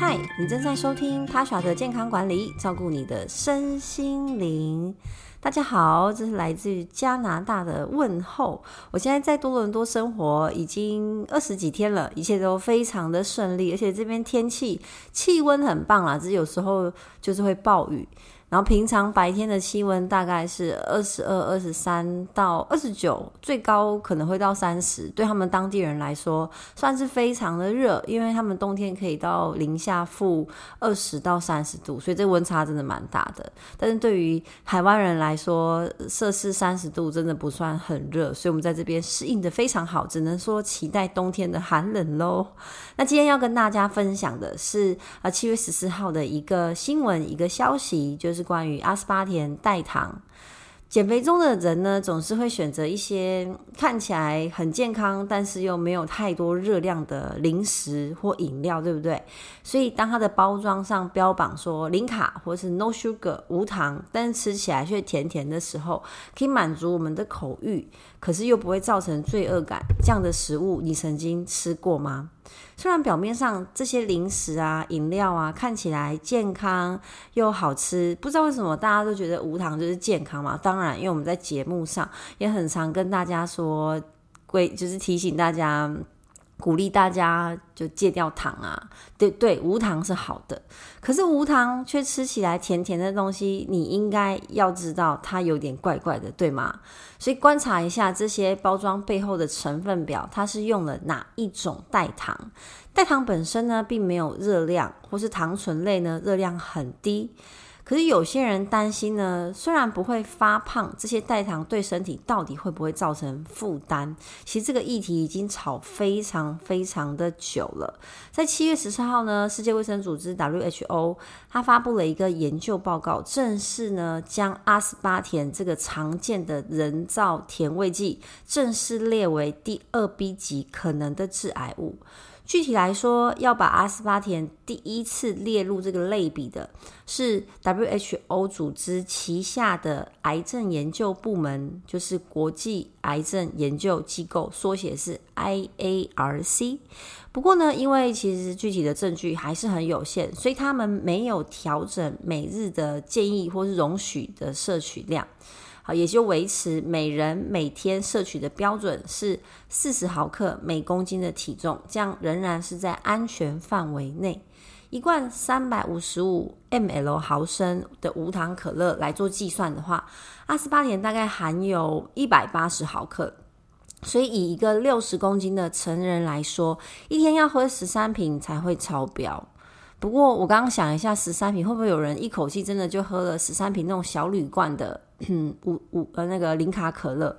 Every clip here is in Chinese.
嗨，你正在收听 Tasha 的健康管理，照顾你的身心灵。大家好，这是来自于加拿大的问候。我现在在多伦多生活已经二十几天了，一切都非常的顺利，而且这边天气气温很棒啦，只是有时候就是会暴雨。然后平常白天的气温大概是二十二、二十三到二十九，最高可能会到三十。对他们当地人来说，算是非常的热，因为他们冬天可以到零下负二十到三十度，所以这温差真的蛮大的。但是对于台湾人来说，摄氏三十度真的不算很热，所以我们在这边适应的非常好，只能说期待冬天的寒冷喽。那今天要跟大家分享的是啊，七月十四号的一个新闻，一个消息，就是。是关于阿斯巴甜代糖。减肥中的人呢，总是会选择一些看起来很健康，但是又没有太多热量的零食或饮料，对不对？所以当它的包装上标榜说零卡或是 no sugar 无糖，但是吃起来却甜甜的时候，可以满足我们的口欲，可是又不会造成罪恶感，这样的食物你曾经吃过吗？虽然表面上这些零食啊、饮料啊看起来健康又好吃，不知道为什么大家都觉得无糖就是健康嘛？当然，因为我们在节目上也很常跟大家说，规就是提醒大家。鼓励大家就戒掉糖啊，对对，无糖是好的。可是无糖却吃起来甜甜的东西，你应该要知道它有点怪怪的，对吗？所以观察一下这些包装背后的成分表，它是用了哪一种代糖？代糖本身呢，并没有热量，或是糖醇类呢，热量很低。可是有些人担心呢，虽然不会发胖，这些代糖对身体到底会不会造成负担？其实这个议题已经吵非常非常的久了。在七月十四号呢，世界卫生组织 WHO 它发布了一个研究报告，正式呢将阿斯巴甜这个常见的人造甜味剂正式列为第二 B 级可能的致癌物。具体来说，要把阿斯巴甜第一次列入这个类比的，是 WHO 组织旗下的癌症研究部门，就是国际癌症研究机构，缩写是 IARC。不过呢，因为其实具体的证据还是很有限，所以他们没有调整每日的建议或是容许的摄取量。好，也就维持每人每天摄取的标准是四十毫克每公斤的体重，这样仍然是在安全范围内。一罐三百五十五 ml 毫升的无糖可乐来做计算的话，阿斯巴甜大概含有一百八十毫克，所以以一个六十公斤的成人来说，一天要喝十三瓶才会超标。不过我刚刚想一下，十三瓶会不会有人一口气真的就喝了十三瓶那种小铝罐的？嗯，五五呃，那个零卡可乐，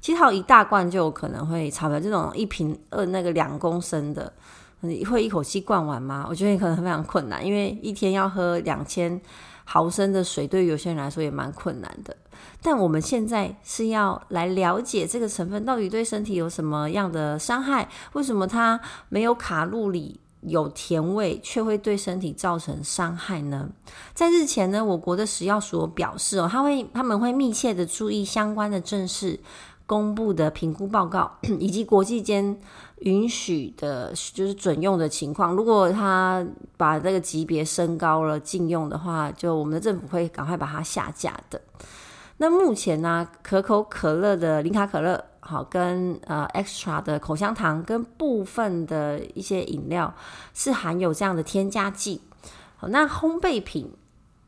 其实还有一大罐就有可能会超标。这种一瓶呃那个两公升的，你会一口气灌完吗？我觉得你可能非常困难，因为一天要喝两千毫升的水，对于有些人来说也蛮困难的。但我们现在是要来了解这个成分到底对身体有什么样的伤害？为什么它没有卡路里？有甜味却会对身体造成伤害呢？在日前呢，我国的食药署表示哦，他会他们会密切的注意相关的正式公布的评估报告，以及国际间允许的，就是准用的情况。如果他把这个级别升高了禁用的话，就我们的政府会赶快把它下架的。那目前呢，可口可乐的零卡可乐。好，跟呃 extra 的口香糖跟部分的一些饮料是含有这样的添加剂。好，那烘焙品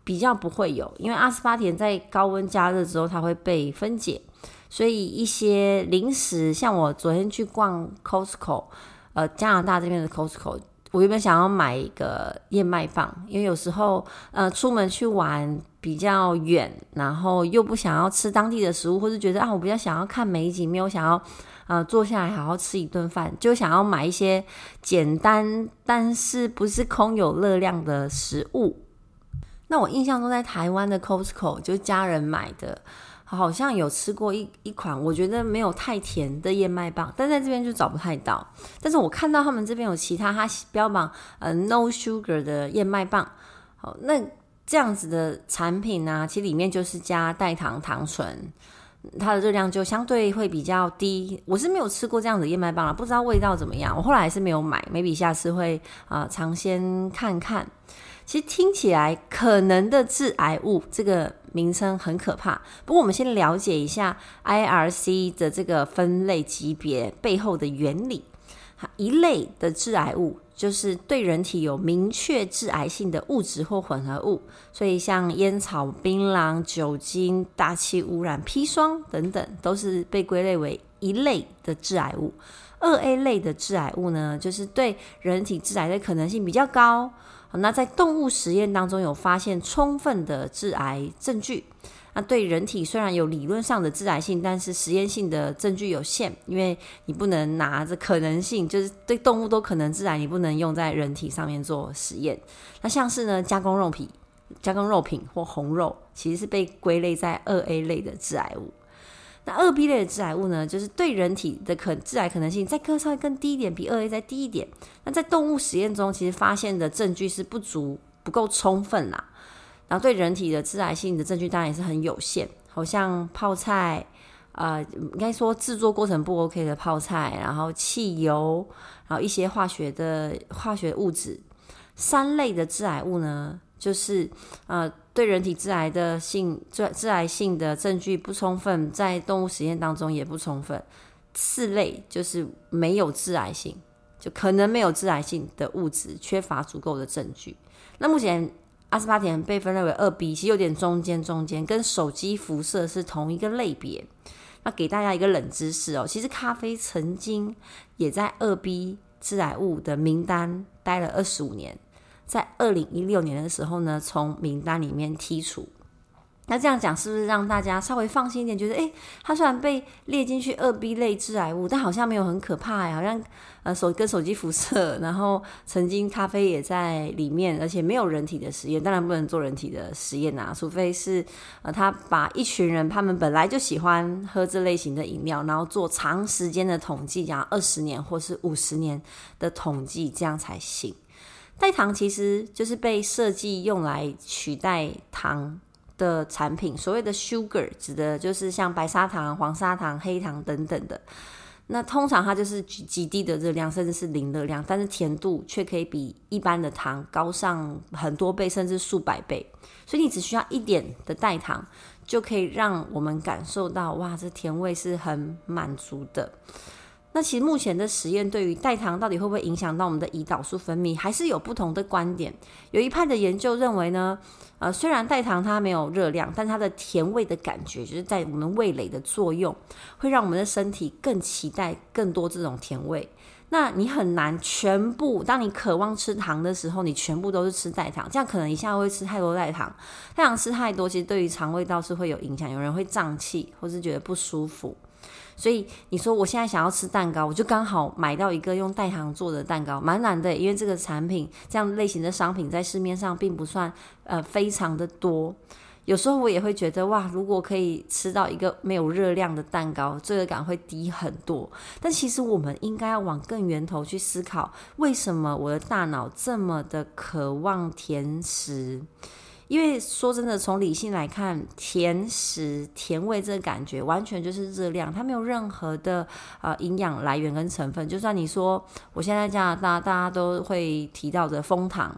比较不会有，因为阿斯巴甜在高温加热之后它会被分解，所以一些零食，像我昨天去逛 Costco，呃，加拿大这边的 Costco。我原本想要买一个燕麦棒，因为有时候呃出门去玩比较远，然后又不想要吃当地的食物，或是觉得啊我比较想要看美景，没有想要呃坐下来好好吃一顿饭，就想要买一些简单但是不是空有热量的食物。那我印象中在台湾的 Costco 就家人买的。好像有吃过一一款，我觉得没有太甜的燕麦棒，但在这边就找不太到。但是我看到他们这边有其他，它标榜呃 no sugar 的燕麦棒。好，那这样子的产品呢、其实里面就是加代糖糖醇。它的热量就相对会比较低。我是没有吃过这样子燕麦棒了，不知道味道怎么样。我后来还是没有买，maybe 下次会啊尝鲜看看。其实听起来可能的致癌物这个名称很可怕，不过我们先了解一下 I R C 的这个分类级别背后的原理。一类的致癌物就是对人体有明确致癌性的物质或混合物，所以像烟草、槟榔、酒精、大气污染、砒霜等等，都是被归类为一类的致癌物。二 A 类的致癌物呢，就是对人体致癌的可能性比较高。那在动物实验当中有发现充分的致癌证据。那对人体虽然有理论上的致癌性，但是实验性的证据有限，因为你不能拿着可能性，就是对动物都可能致癌，你不能用在人体上面做实验。那像是呢，加工肉皮、加工肉品或红肉，其实是被归类在二 A 类的致癌物。那二 B 类的致癌物呢，就是对人体的可致癌可能性再更稍微更低一点，比二 A 再低一点。那在动物实验中，其实发现的证据是不足、不够充分啦。然后对人体的致癌性的证据当然也是很有限，好像泡菜，呃，应该说制作过程不 OK 的泡菜，然后汽油，然后一些化学的化学物质。三类的致癌物呢，就是呃对人体致癌的性致致癌性的证据不充分，在动物实验当中也不充分。四类就是没有致癌性，就可能没有致癌性的物质，缺乏足够的证据。那目前。阿斯巴甜被分类为二 B，其实有点中间中间，跟手机辐射是同一个类别。那给大家一个冷知识哦，其实咖啡曾经也在二 B 致癌物的名单待了二十五年，在二零一六年的时候呢，从名单里面剔除。那这样讲是不是让大家稍微放心一点？觉得诶，它虽然被列进去二 B 类致癌物，但好像没有很可怕呀，好像呃手跟手机辐射，然后曾经咖啡也在里面，而且没有人体的实验，当然不能做人体的实验啊，除非是呃他把一群人他们本来就喜欢喝这类型的饮料，然后做长时间的统计，讲二十年或是五十年的统计，这样才行。代糖其实就是被设计用来取代糖的产品，所谓的 sugar 指的就是像白砂糖、黄砂糖、黑糖等等的。那通常它就是极极低的热量，甚至是零热量，但是甜度却可以比一般的糖高上很多倍，甚至数百倍。所以你只需要一点的代糖，就可以让我们感受到，哇，这甜味是很满足的。那其实目前的实验对于代糖到底会不会影响到我们的胰岛素分泌，还是有不同的观点。有一派的研究认为呢，呃，虽然代糖它没有热量，但它的甜味的感觉，就是在我们味蕾的作用，会让我们的身体更期待更多这种甜味。那你很难全部，当你渴望吃糖的时候，你全部都是吃代糖，这样可能一下会吃太多代糖。代糖吃太多，其实对于肠胃道是会有影响，有人会胀气，或是觉得不舒服。所以你说我现在想要吃蛋糕，我就刚好买到一个用代糖做的蛋糕，蛮难的，因为这个产品这样类型的商品在市面上并不算呃非常的多。有时候我也会觉得哇，如果可以吃到一个没有热量的蛋糕，罪恶感会低很多。但其实我们应该要往更源头去思考，为什么我的大脑这么的渴望甜食？因为说真的，从理性来看，甜食甜味这个感觉完全就是热量，它没有任何的呃营养来源跟成分。就算你说我现在加拿大，大家都会提到的枫糖，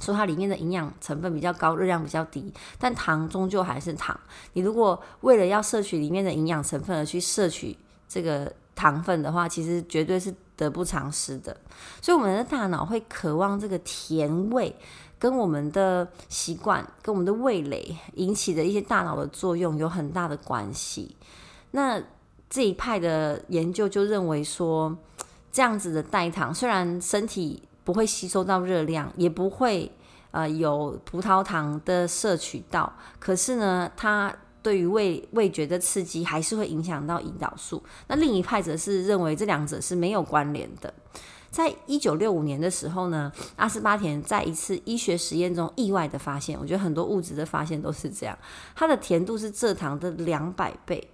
说它里面的营养成分比较高，热量比较低，但糖终究还是糖。你如果为了要摄取里面的营养成分而去摄取这个糖分的话，其实绝对是得不偿失的。所以我们的大脑会渴望这个甜味。跟我们的习惯、跟我们的味蕾引起的一些大脑的作用有很大的关系。那这一派的研究就认为说，这样子的代糖虽然身体不会吸收到热量，也不会呃有葡萄糖的摄取到，可是呢，它对于味味觉的刺激还是会影响到胰岛素。那另一派则是认为这两者是没有关联的。在一九六五年的时候呢，阿斯巴甜在一次医学实验中意外的发现，我觉得很多物质的发现都是这样，它的甜度是蔗糖的两百倍，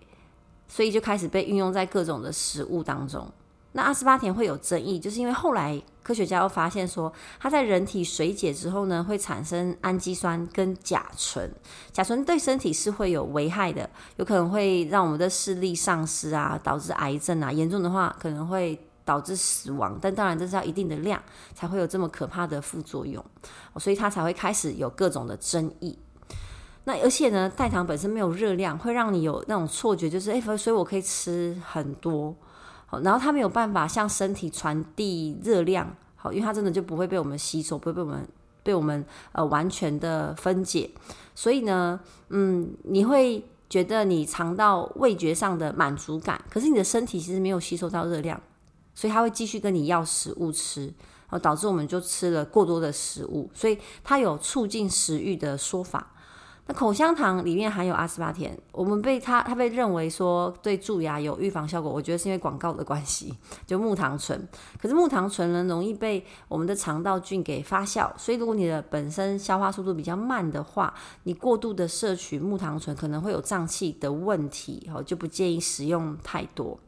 所以就开始被运用在各种的食物当中。那阿斯巴甜会有争议，就是因为后来科学家又发现说，它在人体水解之后呢，会产生氨基酸跟甲醇，甲醇对身体是会有危害的，有可能会让我们的视力丧失啊，导致癌症啊，严重的话可能会导致死亡。但当然这是要一定的量才会有这么可怕的副作用，所以它才会开始有各种的争议。那而且呢，代糖本身没有热量，会让你有那种错觉，就是诶，所以我可以吃很多。然后它没有办法向身体传递热量，好，因为它真的就不会被我们吸收，不会被我们被我们呃完全的分解，所以呢，嗯，你会觉得你尝到味觉上的满足感，可是你的身体其实没有吸收到热量，所以它会继续跟你要食物吃，然后导致我们就吃了过多的食物，所以它有促进食欲的说法。那口香糖里面含有阿斯巴甜，我们被它它被认为说对蛀牙有预防效果，我觉得是因为广告的关系，就木糖醇。可是木糖醇呢，容易被我们的肠道菌给发酵，所以如果你的本身消化速度比较慢的话，你过度的摄取木糖醇可能会有胀气的问题，哦，就不建议食用太多。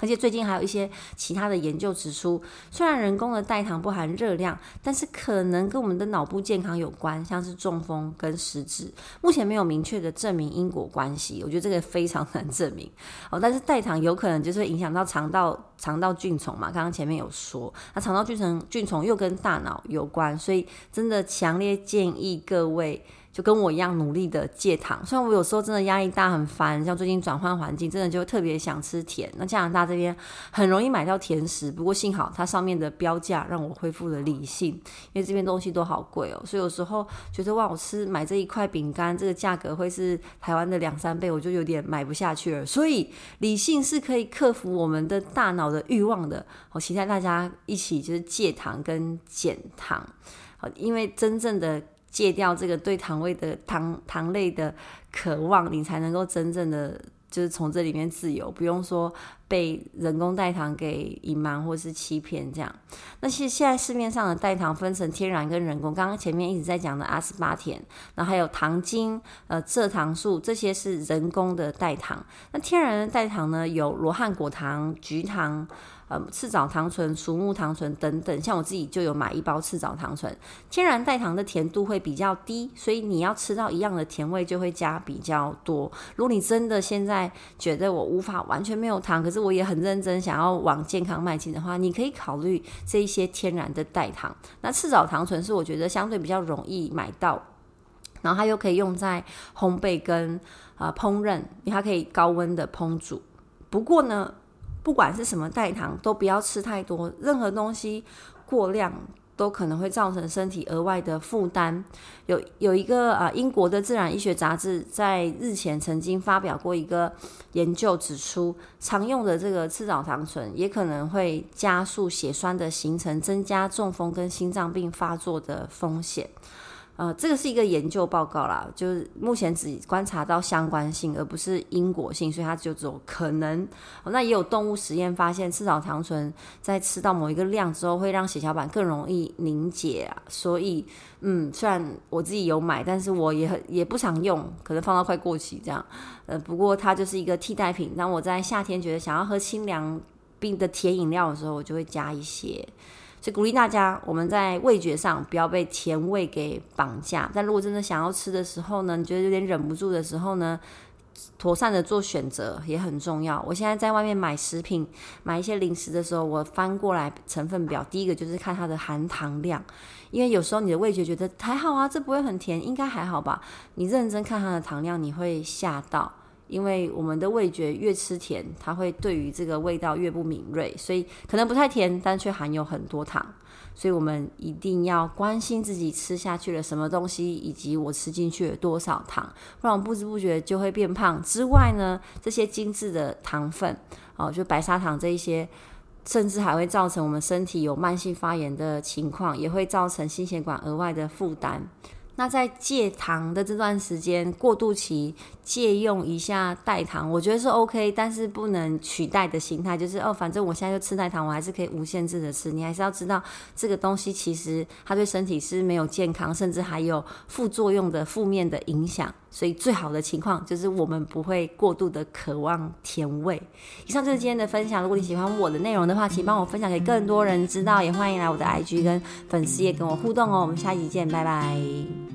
而且最近还有一些其他的研究指出，虽然人工的代糖不含热量，但是可能跟我们的脑部健康有关，像是中风跟失智，目前没有明确的证明因果关系。我觉得这个非常难证明哦。但是代糖有可能就是会影响到肠道肠道菌丛嘛，刚刚前面有说，那肠道菌丛菌丛又跟大脑有关，所以真的强烈建议各位。就跟我一样努力的戒糖，虽然我有时候真的压力大很烦，像最近转换环境，真的就特别想吃甜。那加拿大这边很容易买到甜食，不过幸好它上面的标价让我恢复了理性，因为这边东西都好贵哦，所以有时候觉得哇，我吃买这一块饼干，这个价格会是台湾的两三倍，我就有点买不下去了。所以理性是可以克服我们的大脑的欲望的。我期待大家一起就是戒糖跟减糖，好，因为真正的。戒掉这个对糖味的糖糖类的渴望，你才能够真正的就是从这里面自由，不用说被人工代糖给隐瞒或是欺骗这样。那其实现在市面上的代糖分成天然跟人工，刚刚前面一直在讲的阿斯巴甜，然后还有糖精、呃蔗糖素，这些是人工的代糖。那天然的代糖呢，有罗汉果糖、菊糖。呃，赤藻糖醇、熟木糖醇等等，像我自己就有买一包赤藻糖醇。天然代糖的甜度会比较低，所以你要吃到一样的甜味就会加比较多。如果你真的现在觉得我无法完全没有糖，可是我也很认真想要往健康迈进的话，你可以考虑这一些天然的代糖。那赤藻糖醇是我觉得相对比较容易买到，然后它又可以用在烘焙跟啊、烹饪，它可以高温的烹煮。不过呢，不管是什么代糖，都不要吃太多。任何东西过量都可能会造成身体额外的负担。有有一个啊，英国的自然医学杂志在日前曾经发表过一个研究，指出常用的这个赤藻糖醇也可能会加速血栓的形成，增加中风跟心脏病发作的风险。呃，这个是一个研究报告啦，就是目前只观察到相关性，而不是因果性，所以它就只有可能。那也有动物实验发现，赤藻糖醇在吃到某一个量之后，会让血小板更容易凝结啊。所以，嗯，虽然我自己有买，但是我也很也不常用，可能放到快过期这样。呃，不过它就是一个替代品。当我在夏天觉得想要喝清凉冰的甜饮料的时候，我就会加一些。所以鼓励大家，我们在味觉上不要被甜味给绑架。但如果真的想要吃的时候呢，你觉得有点忍不住的时候呢，妥善的做选择也很重要。我现在在外面买食品、买一些零食的时候，我翻过来成分表，第一个就是看它的含糖量，因为有时候你的味觉觉得还好啊，这不会很甜，应该还好吧？你认真看它的糖量，你会吓到。因为我们的味觉越吃甜，它会对于这个味道越不敏锐，所以可能不太甜，但却含有很多糖。所以我们一定要关心自己吃下去了什么东西，以及我吃进去了多少糖，不然不知不觉就会变胖。之外呢，这些精致的糖分，哦，就白砂糖这一些，甚至还会造成我们身体有慢性发炎的情况，也会造成心血管额外的负担。那在戒糖的这段时间，过渡期借用一下代糖，我觉得是 OK，但是不能取代的心态，就是哦，反正我现在就吃代糖，我还是可以无限制的吃。你还是要知道，这个东西其实它对身体是没有健康，甚至还有副作用的负面的影响。所以最好的情况就是我们不会过度的渴望甜味。以上就是今天的分享。如果你喜欢我的内容的话，请帮我分享给更多人知道，也欢迎来我的 IG 跟粉丝页跟我互动哦。我们下期见，拜拜。